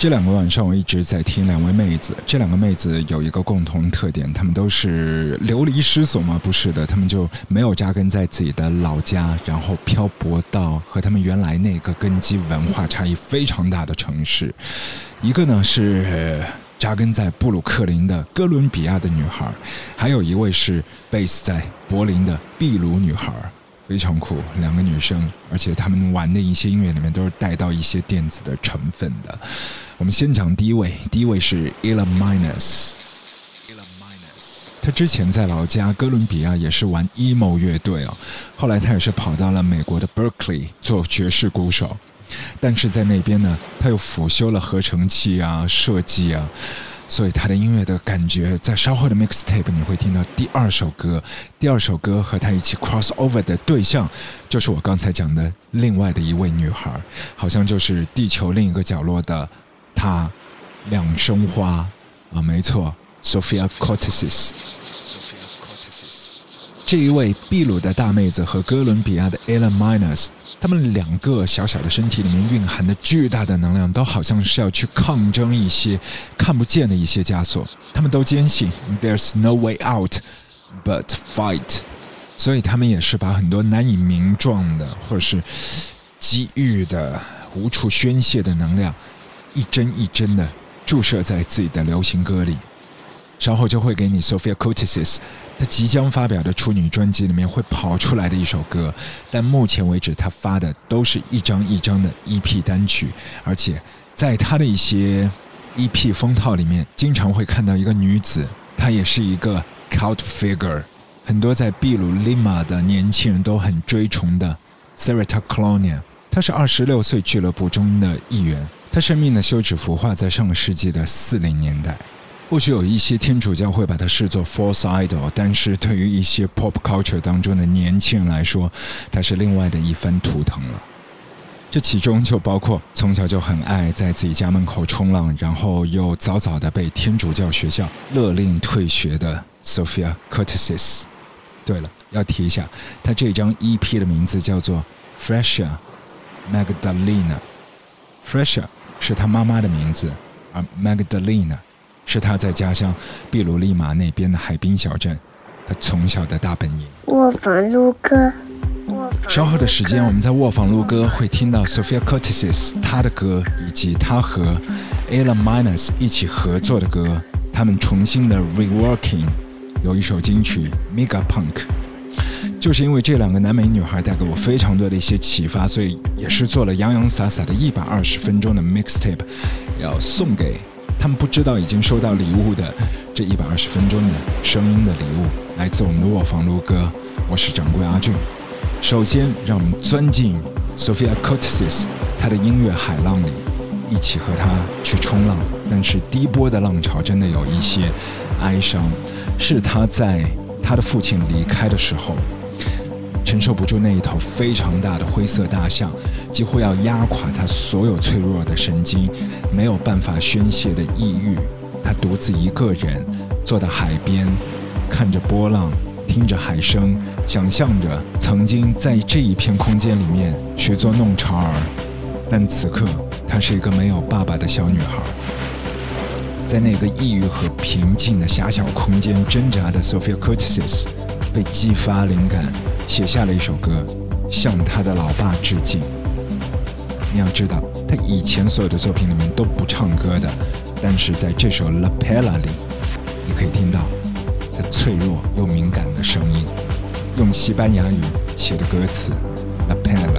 这两个晚上我一直在听两位妹子，这两个妹子有一个共同特点，她们都是流离失所吗？不是的，她们就没有扎根在自己的老家，然后漂泊到和她们原来那个根基文化差异非常大的城市。一个呢是扎根在布鲁克林的哥伦比亚的女孩，还有一位是 base 在柏林的秘鲁女孩。非常酷，两个女生，而且她们玩的一些音乐里面都是带到一些电子的成分的。我们先讲第一位，第一位是 Ella Minus。他之前在老家哥伦比亚也是玩 emo 乐队哦，后来他也是跑到了美国的 Berkeley 做爵士鼓手，但是在那边呢，他又辅修了合成器啊、设计啊。所以他的音乐的感觉，在稍后的 mixtape 你会听到第二首歌。第二首歌和他一起 cross over 的对象，就是我刚才讲的另外的一位女孩，好像就是地球另一个角落的她，两生花啊，没错，Sophia Cortesis。这一位秘鲁的大妹子和哥伦比亚的 Ella Minus，他们两个小小的身体里面蕴含的巨大的能量，都好像是要去抗争一些看不见的一些枷锁。他们都坚信 There's no way out but fight，所以他们也是把很多难以名状的或者是机遇的无处宣泄的能量，一针一针的注射在自己的流行歌里。稍后就会给你 Sophia Cortesis，她即将发表的处女专辑里面会跑出来的一首歌，但目前为止她发的都是一张一张的 EP 单曲，而且在她的一些 EP 封套里面，经常会看到一个女子，她也是一个 cult figure，很多在秘鲁利马的年轻人都很追崇的 Sarita Colonia，她是二十六岁俱乐部中的一员，她生命的休止符画在上个世纪的四零年代。或许有一些天主教会把它视作 false idol，但是对于一些 pop culture 当中的年轻人来说，它是另外的一番图腾了。这其中就包括从小就很爱在自己家门口冲浪，然后又早早的被天主教学校勒令退学的 Sophia Cortesis。对了，要提一下，他这张 EP 的名字叫做 Fresher Magdalena。Fresher 是他妈妈的名字，而 Magdalena。是他在家乡秘鲁利马那边的海滨小镇，他从小的大本营。卧房录歌，稍后的时间，我们在卧房录歌会听到 Sophia Cortesis 他的歌，以及他和 Ella Minus 一起合作的歌。他们重新的 reworking 有一首金曲 Mega Punk，就是因为这两个南美女孩带给我非常多的一些启发，所以也是做了洋洋洒洒的一百二十分钟的 mixtape，要送给。他们不知道已经收到礼物的这一百二十分钟的声音的礼物，来自我们的卧房卢哥。我是掌柜阿俊。首先，让我们钻进 Sophia Cortesis 她的音乐海浪里，一起和她去冲浪。但是第一波的浪潮真的有一些哀伤，是她在她的父亲离开的时候。承受不住那一头非常大的灰色大象，几乎要压垮他所有脆弱的神经，没有办法宣泄的抑郁。他独自一个人坐在海边，看着波浪，听着海声，想象着曾经在这一片空间里面学做弄潮儿。但此刻，她是一个没有爸爸的小女孩，在那个抑郁和平静的狭小空间挣扎的 Sophia Cortesis 被激发灵感。写下了一首歌，向他的老爸致敬。你要知道，他以前所有的作品里面都不唱歌的，但是在这首《La p e l l a 里，你可以听到他脆弱又敏感的声音，用西班牙语写的歌词《La Pella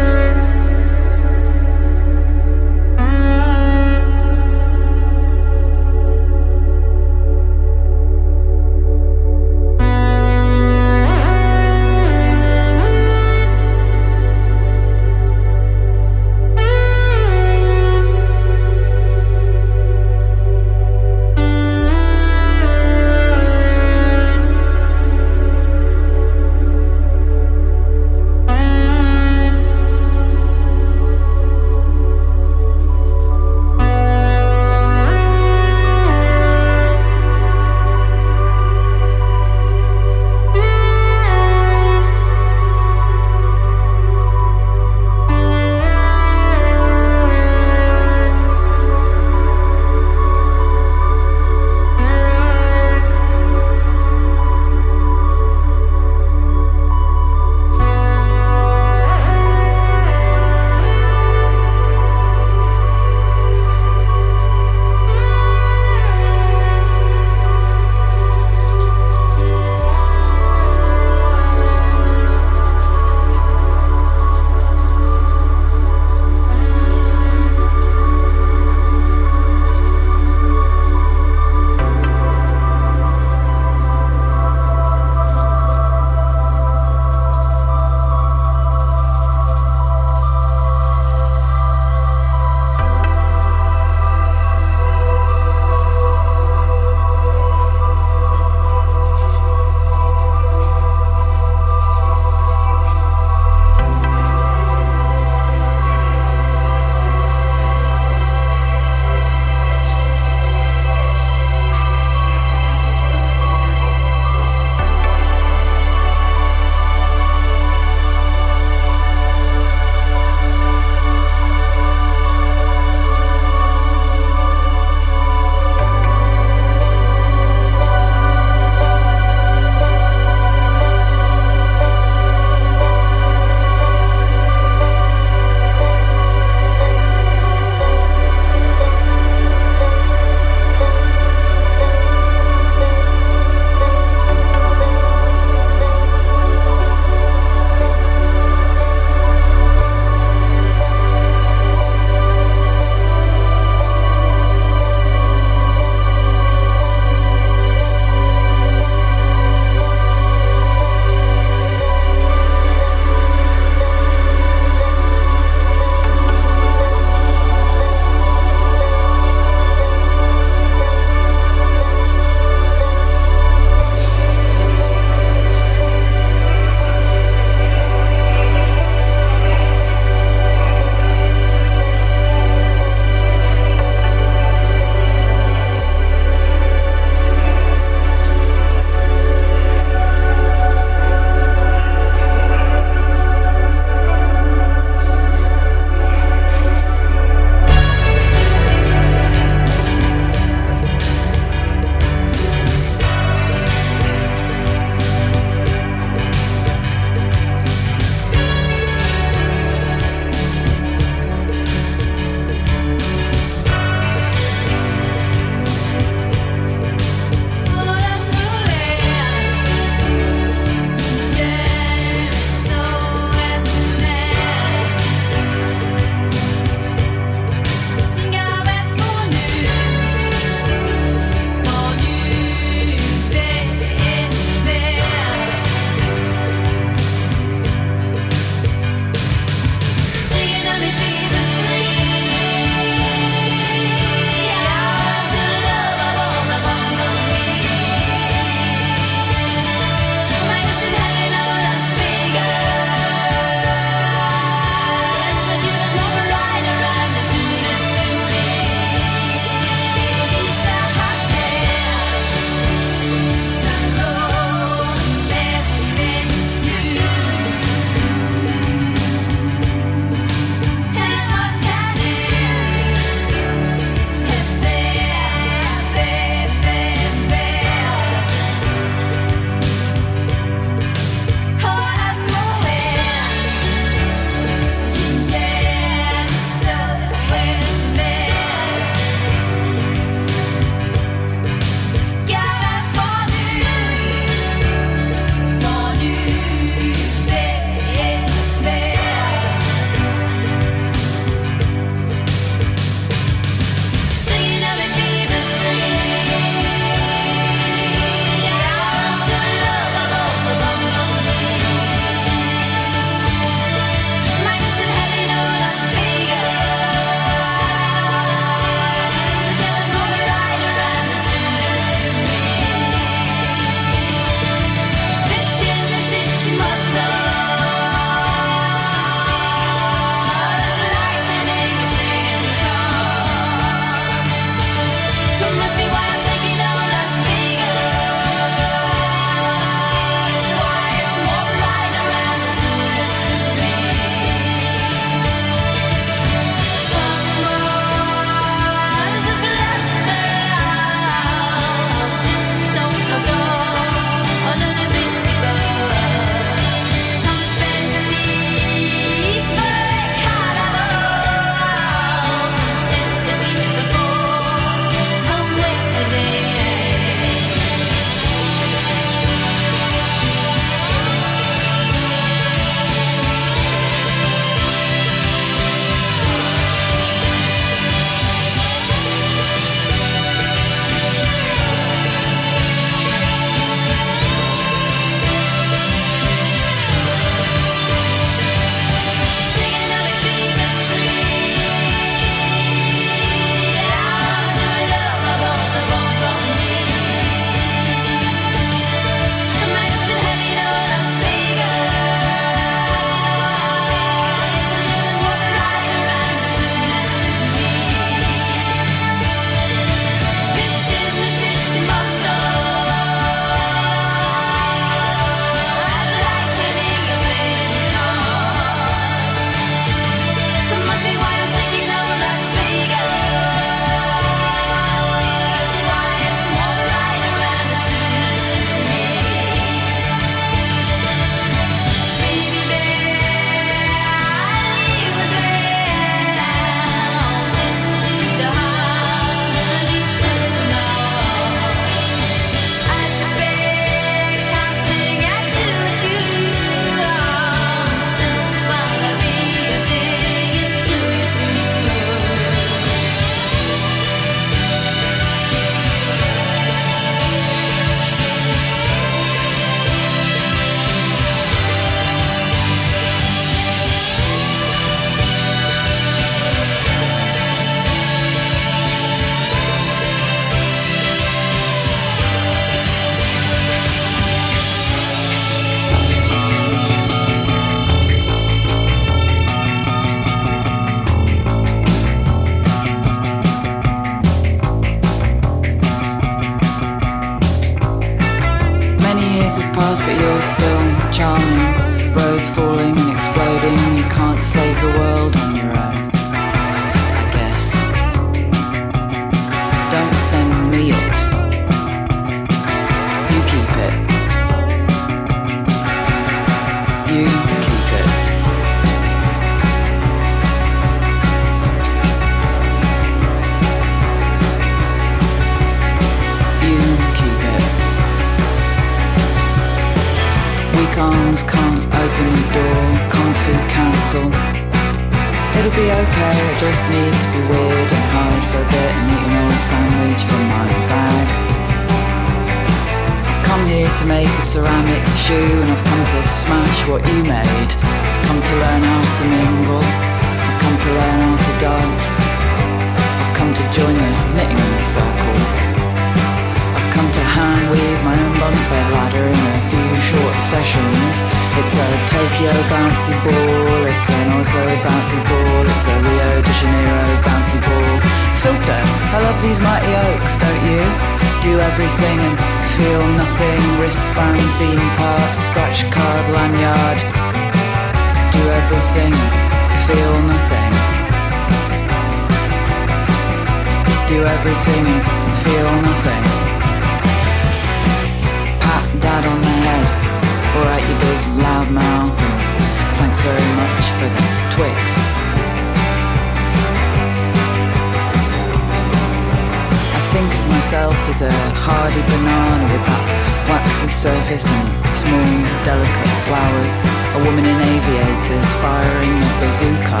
delicate flowers. A woman in aviators firing a bazooka.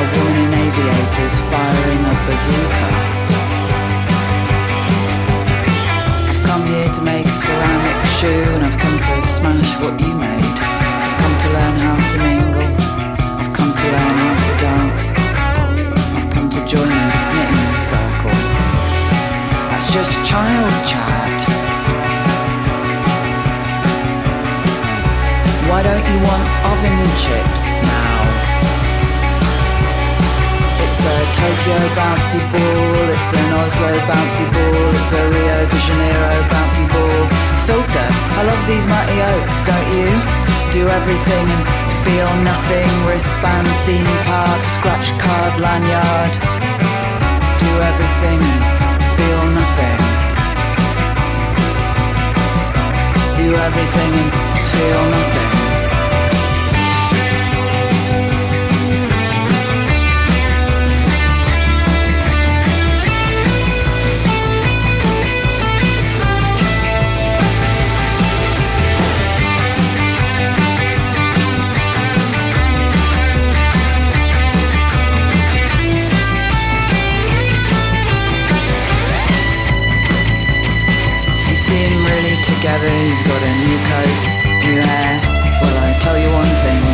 A woman in aviators firing a bazooka. I've come here to make a ceramic shoe and I've come to smash what you made. I've come to learn how to mingle. I've come to learn how to dance. I've come to join a knitting circle. That's just child chat. Why don't you want oven chips now? It's a Tokyo bouncy ball, it's an Oslo bouncy ball, it's a Rio de Janeiro bouncy ball. Filter, I love these mighty oaks, don't you? Do everything and feel nothing. Wristband, theme park, scratch card, lanyard. Do everything and feel nothing. Do everything and feel nothing. Together, you've got a new coat, new hair. Well, I tell you one thing,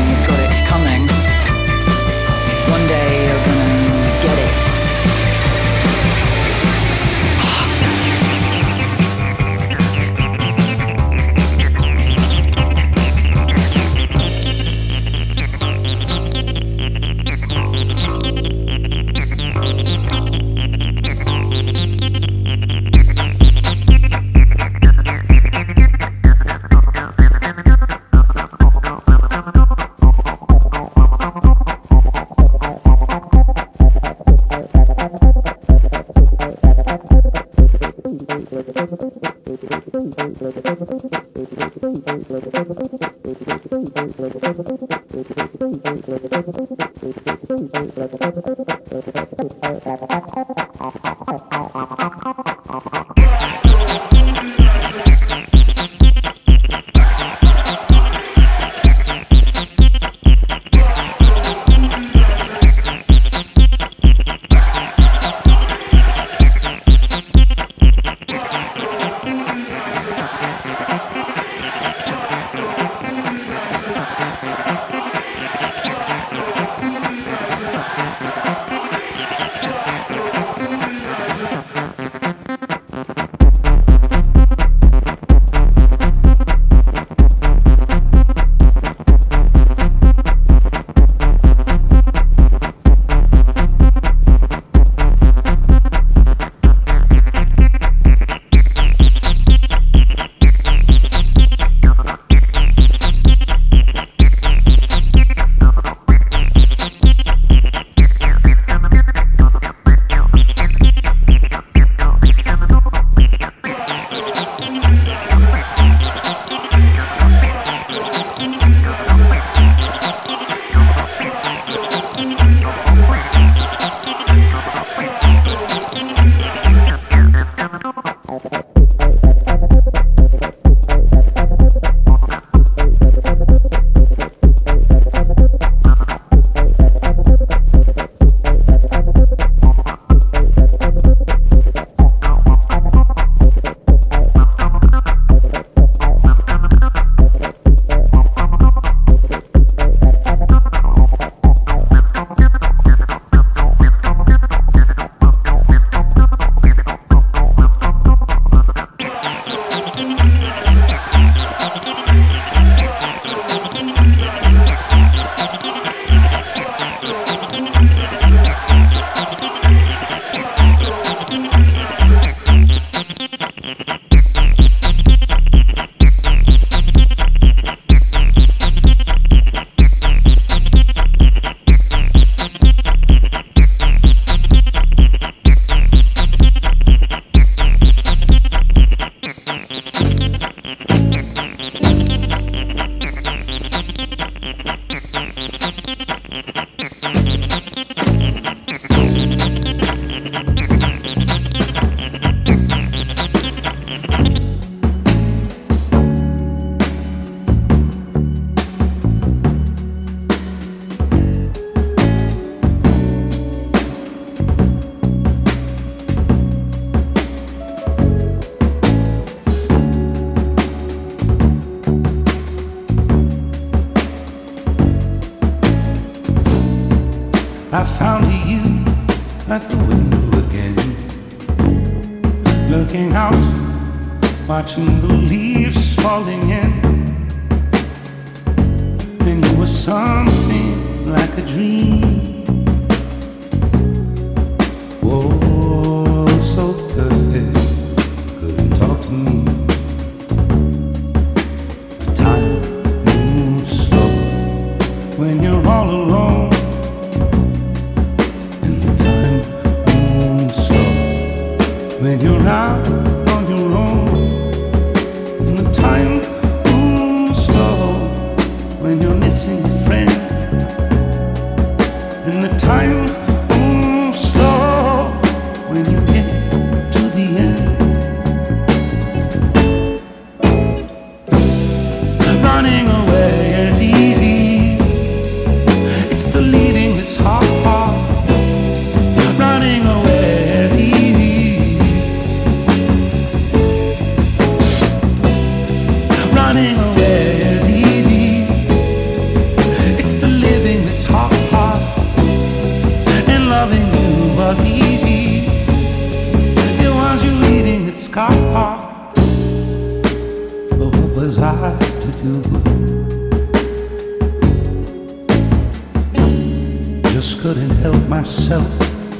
couldn't help myself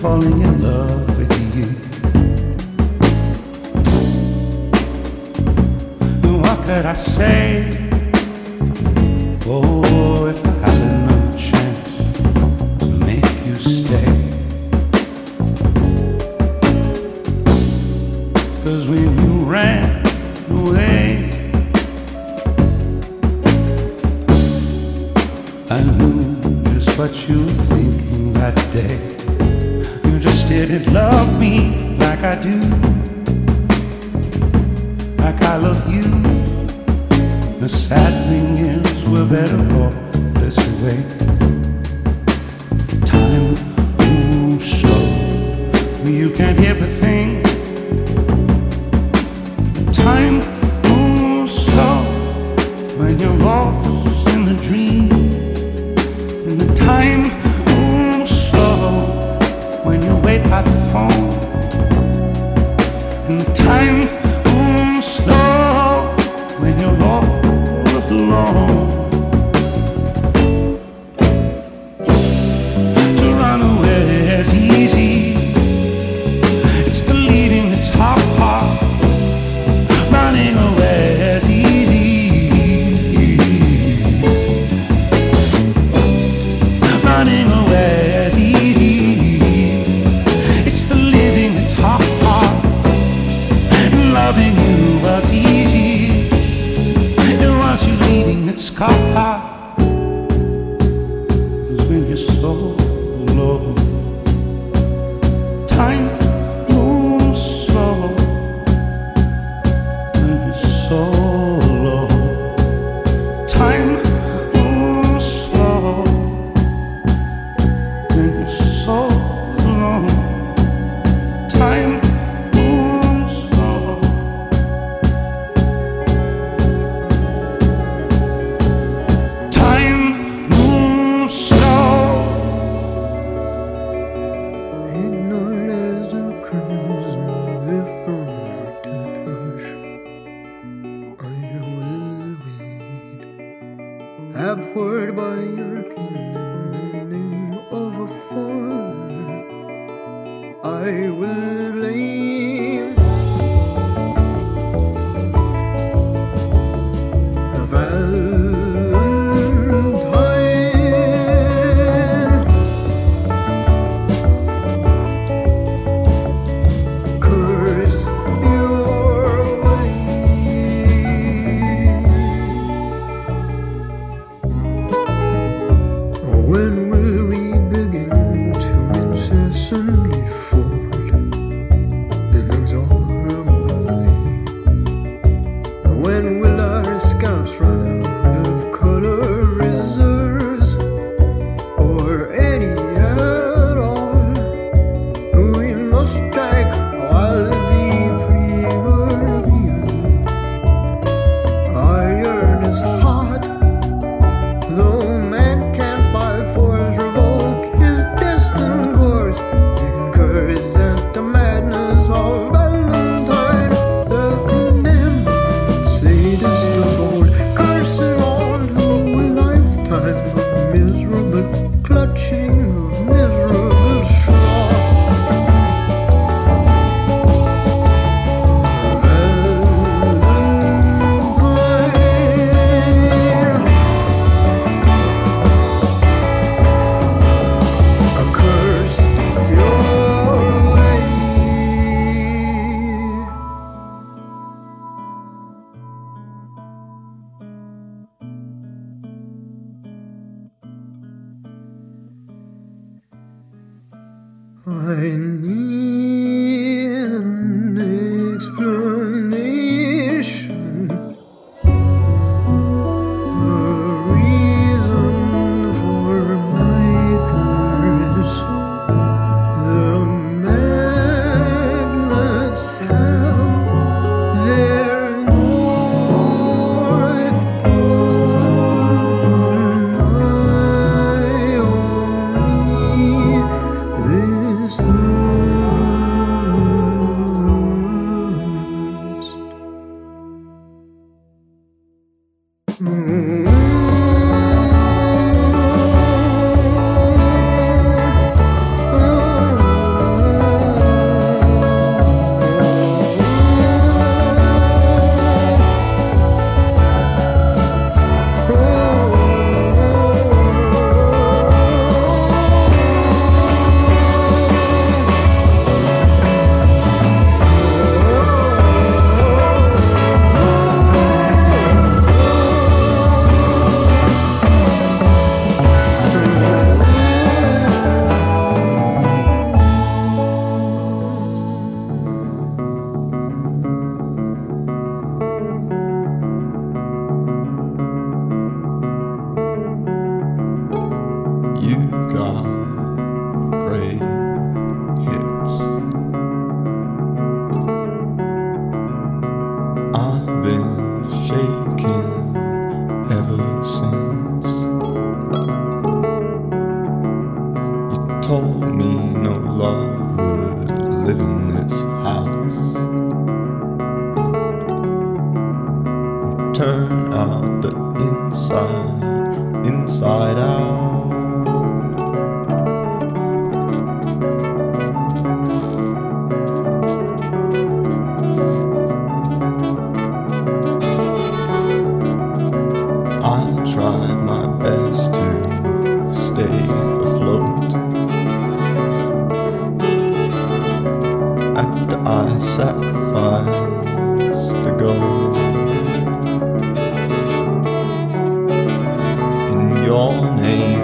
falling in love with you. What could I say? Oh, if I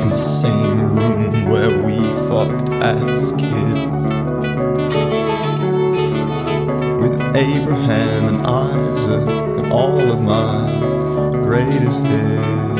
in the same room where we fucked as kids. With Abraham and Isaac and all of my greatest hits.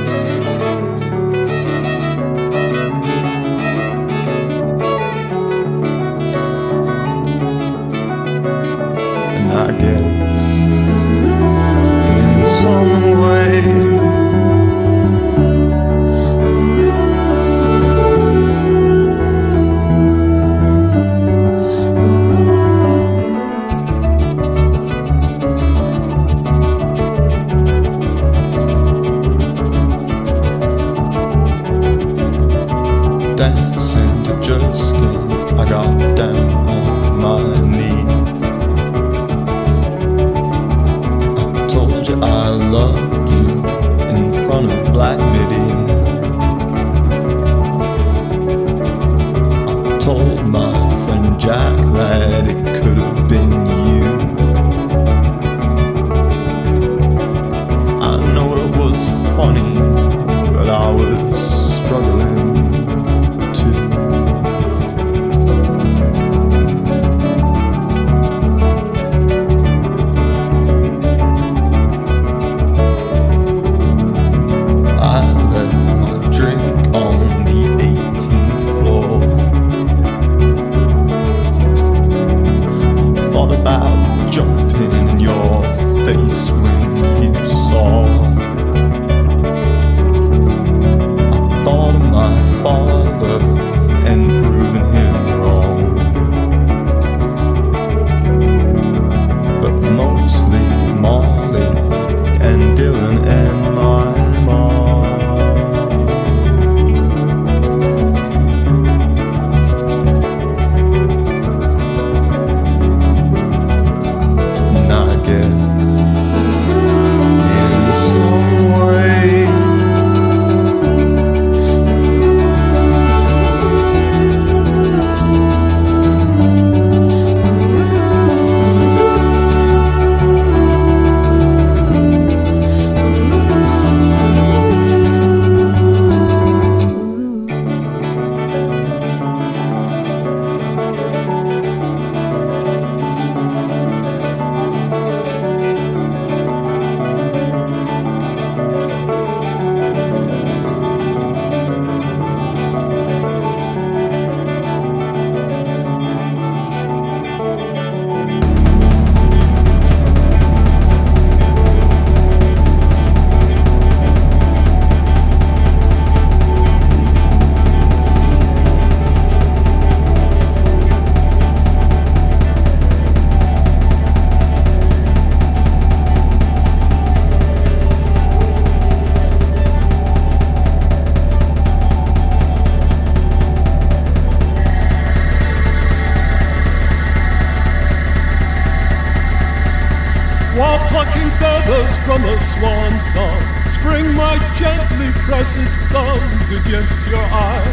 From a swan song. Spring might gently press its thumbs against your eye.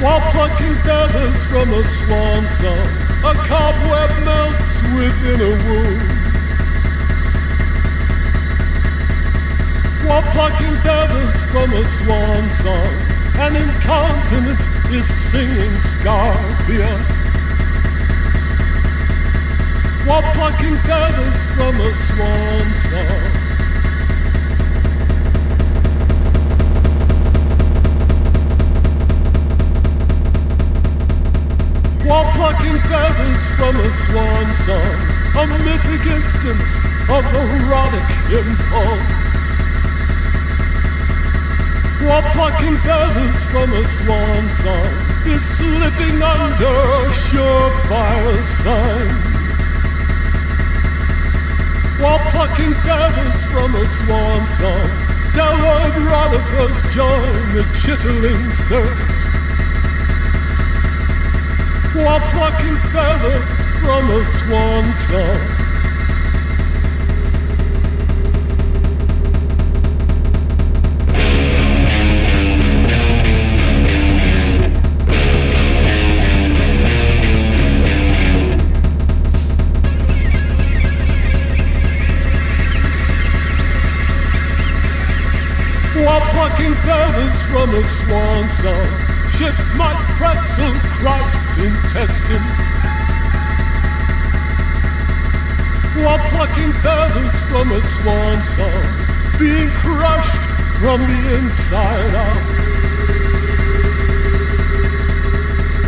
While plucking feathers from a swan song, a cobweb melts within a wound. While plucking feathers from a swan song, an incontinent is singing Scarpia. While plucking feathers from a swan song. While plucking feathers from a swan song, a mythic instance of erotic impulse. While plucking feathers from a swan song is slipping under a surefire sign. While plucking feathers from a swan song, Delroy Rodifers join the chittering circus. While plucking feathers from a swan song. Plucking feathers from a swan song, shit might pretzel Christ's intestines. While plucking feathers from a swan song, being crushed from the inside out.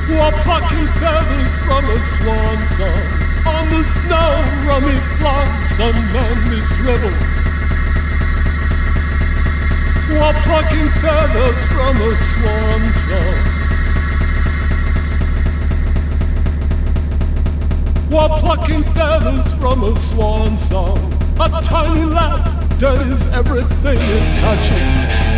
While plucking feathers from a swan song, on the snow rummy flaunts unmanly dribble while plucking feathers from a swan song. While plucking feathers from a swan song, a tiny laugh dirties everything it touches.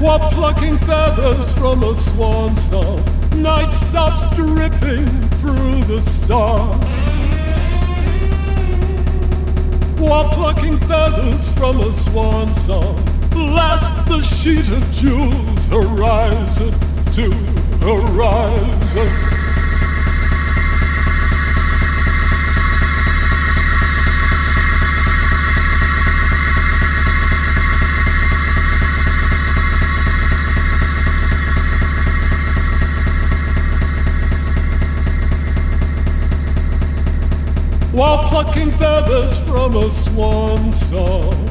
While plucking feathers from a swan song, night stops dripping through the stars. While plucking feathers from a swan song, blast the sheet of jewels horizon to horizon. While plucking feathers from a swan song.